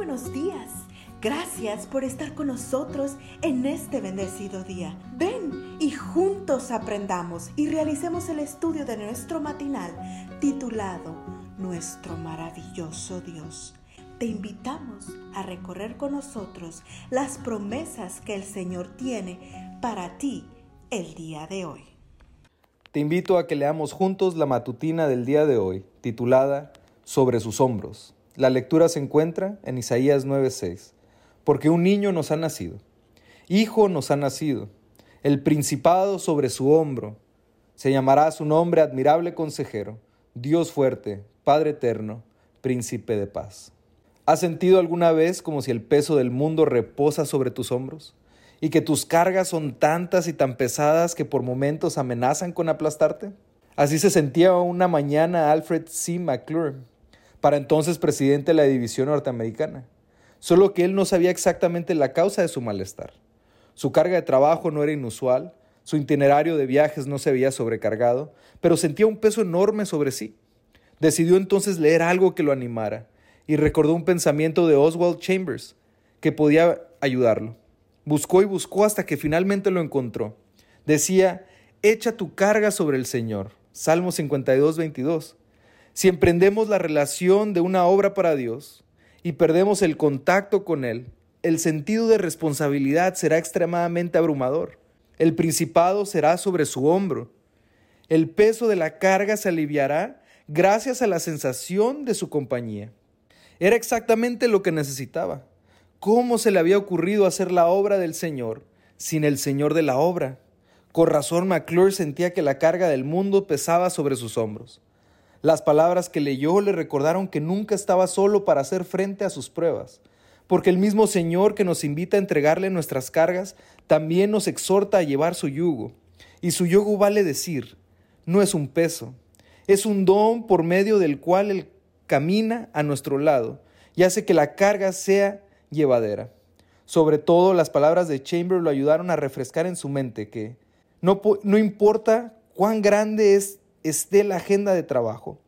buenos días. Gracias por estar con nosotros en este bendecido día. Ven y juntos aprendamos y realicemos el estudio de nuestro matinal titulado Nuestro maravilloso Dios. Te invitamos a recorrer con nosotros las promesas que el Señor tiene para ti el día de hoy. Te invito a que leamos juntos la matutina del día de hoy, titulada Sobre sus hombros. La lectura se encuentra en Isaías 9:6. Porque un niño nos ha nacido, hijo nos ha nacido, el principado sobre su hombro. Se llamará su nombre admirable consejero, Dios fuerte, Padre eterno, príncipe de paz. ¿Has sentido alguna vez como si el peso del mundo reposa sobre tus hombros? ¿Y que tus cargas son tantas y tan pesadas que por momentos amenazan con aplastarte? Así se sentía una mañana Alfred C. McClure, para entonces presidente de la división norteamericana, solo que él no sabía exactamente la causa de su malestar. Su carga de trabajo no era inusual, su itinerario de viajes no se veía sobrecargado, pero sentía un peso enorme sobre sí. Decidió entonces leer algo que lo animara y recordó un pensamiento de Oswald Chambers que podía ayudarlo. Buscó y buscó hasta que finalmente lo encontró. Decía, echa tu carga sobre el Señor. Salmo 52, 22. Si emprendemos la relación de una obra para Dios y perdemos el contacto con Él, el sentido de responsabilidad será extremadamente abrumador. El principado será sobre su hombro. El peso de la carga se aliviará gracias a la sensación de su compañía. Era exactamente lo que necesitaba. ¿Cómo se le había ocurrido hacer la obra del Señor sin el Señor de la obra? Con razón McClure sentía que la carga del mundo pesaba sobre sus hombros. Las palabras que leyó le recordaron que nunca estaba solo para hacer frente a sus pruebas, porque el mismo Señor que nos invita a entregarle nuestras cargas también nos exhorta a llevar su yugo. Y su yugo vale decir, no es un peso, es un don por medio del cual Él camina a nuestro lado y hace que la carga sea llevadera. Sobre todo las palabras de Chamber lo ayudaron a refrescar en su mente que no, no importa cuán grande es esté la agenda de trabajo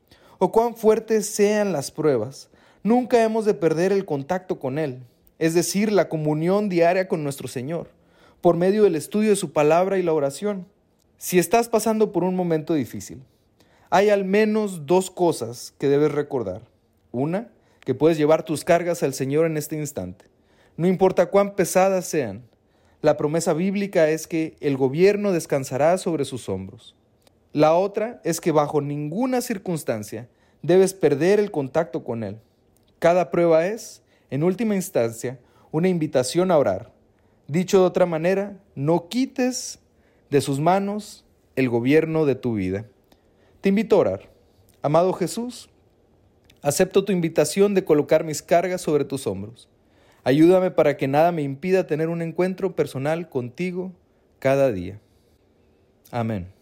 o cuán fuertes sean las pruebas, nunca hemos de perder el contacto con Él, es decir, la comunión diaria con nuestro Señor, por medio del estudio de su palabra y la oración. Si estás pasando por un momento difícil, hay al menos dos cosas que debes recordar. Una, que puedes llevar tus cargas al Señor en este instante, no importa cuán pesadas sean. La promesa bíblica es que el gobierno descansará sobre sus hombros. La otra es que bajo ninguna circunstancia debes perder el contacto con Él. Cada prueba es, en última instancia, una invitación a orar. Dicho de otra manera, no quites de sus manos el gobierno de tu vida. Te invito a orar. Amado Jesús, acepto tu invitación de colocar mis cargas sobre tus hombros. Ayúdame para que nada me impida tener un encuentro personal contigo cada día. Amén.